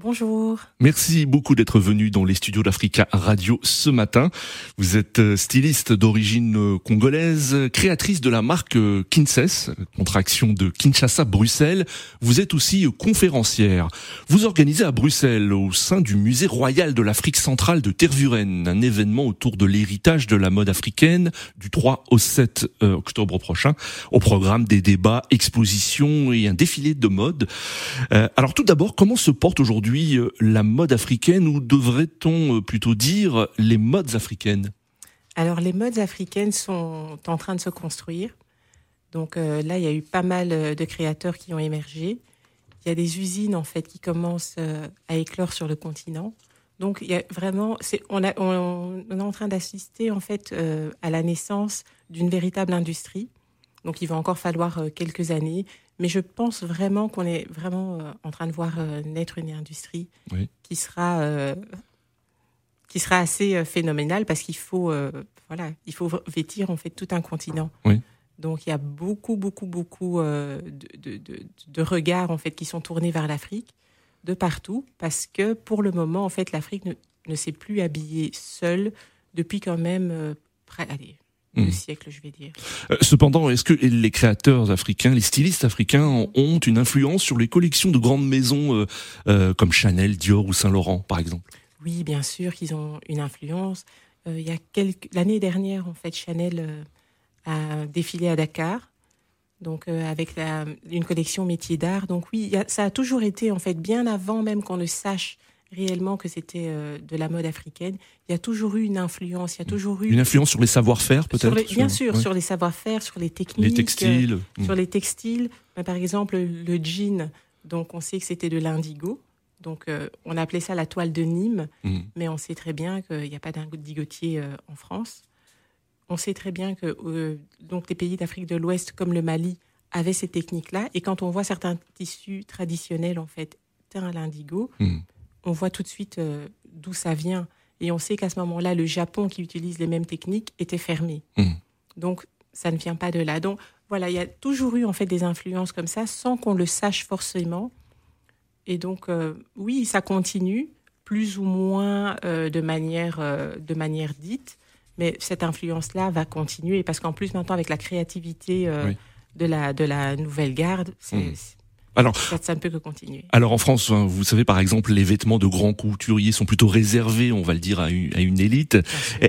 Bonjour. Merci beaucoup d'être venu dans les studios d'Africa Radio ce matin. Vous êtes euh, styliste d'origine euh, congolaise, créatrice de la marque euh, Kinses, contraction de Kinshasa Bruxelles. Vous êtes aussi conférencière. Vous organisez à Bruxelles, au sein du musée royal de l'Afrique centrale de Tervuren, un événement autour de l'héritage de la mode africaine du 3 au 7 octobre prochain, au programme des débats, expositions et un défilé de mode. alors tout d'abord, comment se porte aujourd'hui euh, la mode africaine ou devrait-on euh, plutôt dire les modes africaines? Alors les modes africaines sont en train de se construire. Donc euh, là, il y a eu pas mal de créateurs qui ont émergé. Il y a des usines en fait qui commencent à éclore sur le continent. Donc il y a vraiment, on, est en train d'assister en fait à la naissance d'une véritable industrie. Donc il va encore falloir quelques années, mais je pense vraiment qu'on est vraiment euh, en train de voir euh, naître une industrie qui sera euh, qui sera assez phénoménale parce qu'il faut voilà il faut vêtir en fait tout un continent. Donc il y a beaucoup beaucoup beaucoup de, de, de, regards en fait qui sont tournés vers l'Afrique de partout parce que pour le moment en fait l'Afrique ne, ne s'est plus habillée seule depuis quand même allez, Siècle, je vais dire. Euh, cependant, est-ce que les créateurs africains, les stylistes africains ont une influence sur les collections de grandes maisons euh, euh, comme Chanel, Dior ou Saint-Laurent, par exemple? Oui, bien sûr qu'ils ont une influence. il y a quelques l'année dernière, en fait, Chanel a défilé à Dakar, donc avec une collection métier d'art. Donc oui, ça a toujours été en fait bien avant même qu'on ne sache réellement que c'était euh, de la mode africaine. Il y a toujours eu une influence, il y a toujours eu une influence sur les savoir-faire peut-être. Bien sûr, sur les savoir-faire, sur les techniques, les textiles, euh, sur les textiles. par exemple, le jean, donc on sait que c'était de l'indigo. Donc euh, on appelait ça la toile de Nîmes, mm. mais on sait très bien qu'il n'y a pas d'indigotier en France. On sait très bien que donc les pays d'Afrique de l'Ouest comme le Mali avaient ces techniques-là. Et quand on voit certains tissus traditionnels en fait teints à l'indigo, mm on voit tout de suite euh, d'où ça vient. Et on sait qu'à ce moment-là, le Japon, qui utilise les mêmes techniques, était fermé. Mmh. Donc, ça ne vient pas de là. Donc, voilà, il y a toujours eu en fait des influences comme ça, sans qu'on le sache forcément. Et donc, euh, oui, ça continue, plus ou moins euh, de, manière, de manière dite, mais cette influence-là va continuer, parce qu'en plus, maintenant, avec la créativité de, la, de la nouvelle garde, c'est... Mmh. Alors, ça, ne peut que continuer. Alors en France, hein, vous savez par exemple, les vêtements de grands couturiers sont plutôt réservés, on va le dire, à une, élite.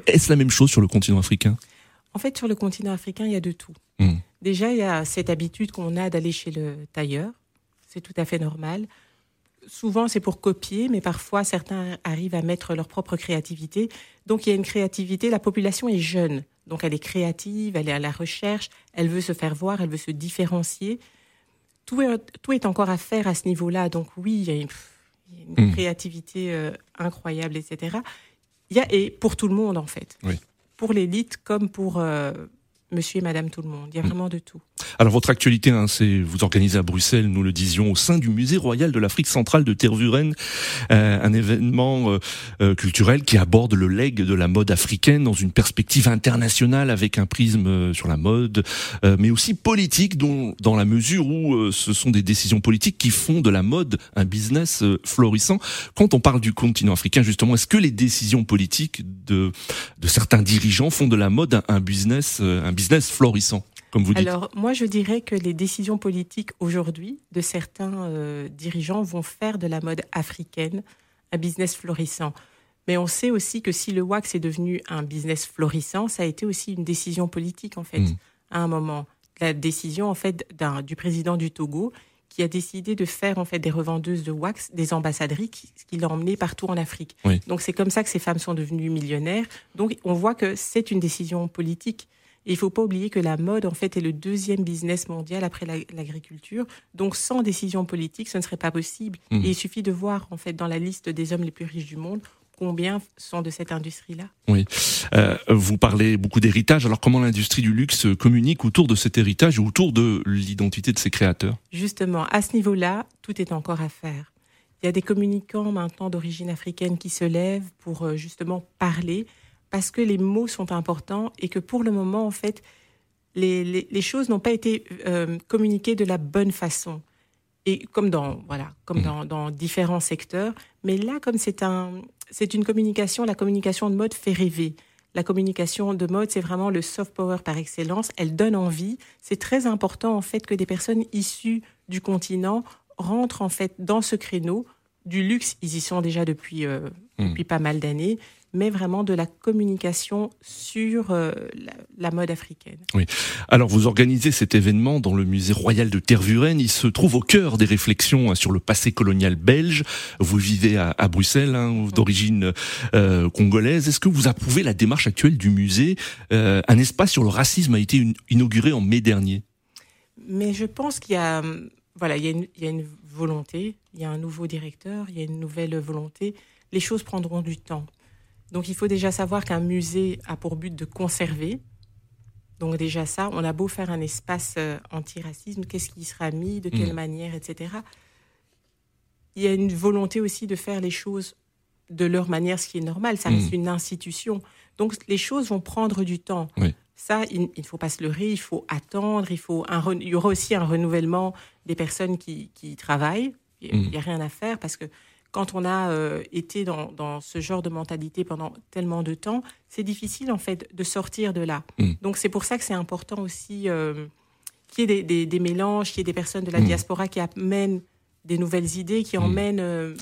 Est-ce la même chose sur le continent africain? En fait, sur le continent africain, il y a de tout. Hmm. Déjà, il y a cette habitude qu'on a d'aller chez le tailleur. C'est tout à fait normal. Souvent, c'est pour copier, mais parfois, certains arrivent à mettre leur propre créativité. Donc, il y a une créativité. La population est jeune. Donc, elle est créative, elle est à la recherche, elle veut se faire voir, elle veut se différencier tout est, encore à faire à ce niveau-là. Donc oui, il y a une, hmm. créativité euh, incroyable, etc. Il y a, et pour tout le monde, en fait. Pour l'élite comme pour euh, monsieur et madame tout le monde. Il y a hmm. vraiment de tout. Alors votre actualité, hein, c'est vous organisez à Bruxelles, nous le disions, au sein du musée royal de l'Afrique centrale de Tervuren, euh, un événement euh, euh, culturel qui aborde le legs de la mode africaine dans une perspective internationale avec un prisme sur la mode, mais aussi politique, dont, dans la mesure où ce sont des décisions politiques qui font de la mode un business florissant. Quand on parle du continent africain, justement, est-ce que les décisions politiques de, de certains dirigeants font de la mode un business, un business florissant? Alors, moi, je dirais que les décisions politiques aujourd'hui de certains euh, dirigeants vont faire de la mode africaine un business florissant. Mais on sait aussi que si le wax est devenu un business florissant, ça a été aussi une décision politique, en fait, hmm. à un moment. La décision, en fait, du président du Togo, qui a décidé de faire, en fait, des revendeuses de wax, des ambassadries, qui, qui l'a emmené partout en Afrique. Donc, c'est comme ça que ces femmes sont devenues millionnaires. Donc, on voit que c'est une décision politique il faut pas oublier que la mode, en fait, est le deuxième business mondial après l'agriculture. Donc, sans décision politique, ce ne serait pas possible. Mmh. Et il suffit de voir, en fait, dans la liste des hommes les plus riches du monde, combien sont de cette industrie-là. Oui. Euh, vous parlez beaucoup d'héritage. Alors comment l'industrie du luxe communique autour de cet héritage, autour de l'identité de ses créateurs? Justement, à ce niveau-là, tout est encore à faire. Il y a des communicants maintenant d'origine africaine qui se lèvent pour euh, justement parler, parce que les mots sont importants et que pour le moment, en fait, les, les, choses n'ont pas été euh, communiquées de la bonne façon. Et comme dans, voilà, comme mmh. dans, dans différents secteurs. Mais là, comme c'est un, c'est une communication, la communication de mode fait rêver. La communication de mode, c'est vraiment le soft power par excellence. Elle donne envie. C'est très important en fait que des personnes issues du continent rentrent en fait dans ce créneau du luxe. Ils y sont déjà depuis euh, mmh. depuis pas mal d'années, mais vraiment de la communication sur euh, la, mode africaine. Oui. Alors vous organisez cet événement dans le musée royal de Tervuren. Il se trouve au cœur des réflexions hein, sur le passé colonial belge. Vous vivez à, Bruxelles, hein, d'origine euh, congolaise. Est-ce que vous approuvez la démarche actuelle du musée? Euh, Un espace sur le racisme a été inauguré en mai dernier. Mais je pense qu'il y a, voilà, il y a, une, il y a une volonté, il y a un nouveau directeur, il y a une nouvelle volonté. Les choses prendront du temps. Donc il faut déjà savoir qu'un musée a pour but de conserver. Donc déjà ça, on a beau faire un espace euh, anti-racisme, qu'est-ce qui sera mis, de quelle mm. manière, etc. Il y a une volonté aussi de faire les choses de leur manière, ce qui est normal. Ça reste mm. une institution. Donc les choses vont prendre du temps. Ça, il ne faut pas se leurrer, il faut attendre, il, faut un il y aura aussi un renouvellement des personnes qui, qui travaillent. Il n'y a, mm. rien à faire parce que quand on a euh, été dans, ce genre de mentalité pendant tellement de temps, c'est difficile en fait de sortir de là. Mm. Donc c'est pour ça que c'est important aussi euh, qu'il y ait des, mélanges, qu'il y ait des personnes de la mm. diaspora qui amènent des nouvelles idées, qui mm. emmènent... Euh,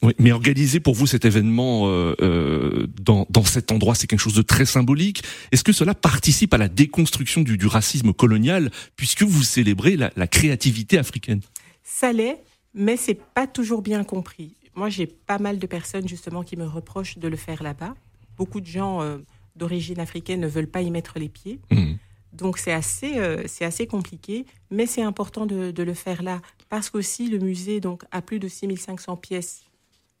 oui, mais organiser pour vous cet événement dans, cet endroit, c'est quelque chose de très symbolique. Est-ce que cela participe à la déconstruction du, racisme colonial, puisque vous célébrez la, la créativité africaine? Ça l'est, mais c'est pas toujours bien compris. Moi, j'ai pas mal de personnes justement qui me reprochent de le faire là-bas. Beaucoup de gens euh, d'origine africaine ne veulent pas y mettre les pieds. Mmh. Donc c'est assez, euh, c'est assez compliqué, mais c'est important de, le faire là parce qu'aussi le musée donc a plus de 6500 pièces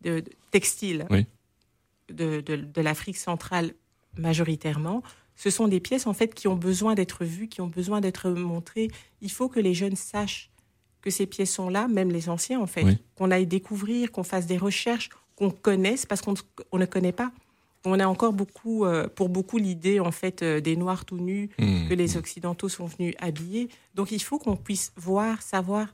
de, textiles de, de l'Afrique centrale majoritairement. Ce sont des pièces en fait qui ont besoin d'être vues, qui ont besoin d'être montrées. Il faut que les jeunes sachent que ces pièces sont là, même les anciens en fait, qu'on aille découvrir, qu'on fasse des recherches, qu'on connaisse parce qu'on ne connaît pas. On a encore beaucoup, euh, pour beaucoup, l'idée en fait euh, des noirs tout nus mmh, que les mmh. occidentaux sont venus habiller. Donc il faut qu'on puisse voir, savoir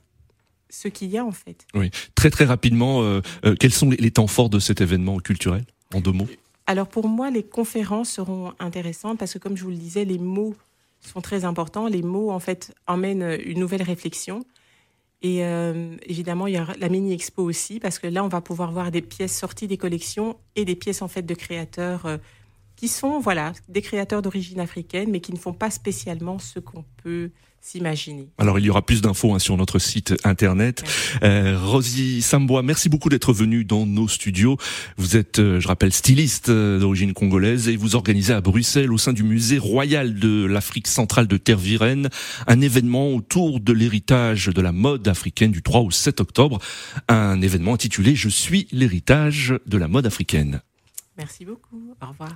ce qu'il y a en fait. Oui, très très rapidement, euh, quels sont les, temps forts de cet événement culturel en deux mots? Alors pour moi, les conférences seront intéressantes parce que comme je vous le disais, les mots sont très importants. Les mots en fait emmènent une nouvelle réflexion. Et euh, évidemment, il y a la mini-expo aussi, parce que là, on va pouvoir voir des pièces sorties des collections et des pièces en fait de créateurs euh, qui sont voilà des créateurs d'origine africaine, mais qui ne font pas spécialement ce qu'on peut s'imaginer. Alors il y aura plus d'infos hein, sur notre site internet. Euh, Rosie Sambois, merci beaucoup d'être venue dans nos studios. Vous êtes, euh, je rappelle, styliste euh, d'origine congolaise et vous organisez à Bruxelles, au sein du musée royal de l'Afrique centrale de Tervuren, un événement autour de l'héritage de la mode africaine du 3 au 7 octobre. Un événement intitulé Je suis l'héritage de la mode africaine. Merci beaucoup. Au revoir.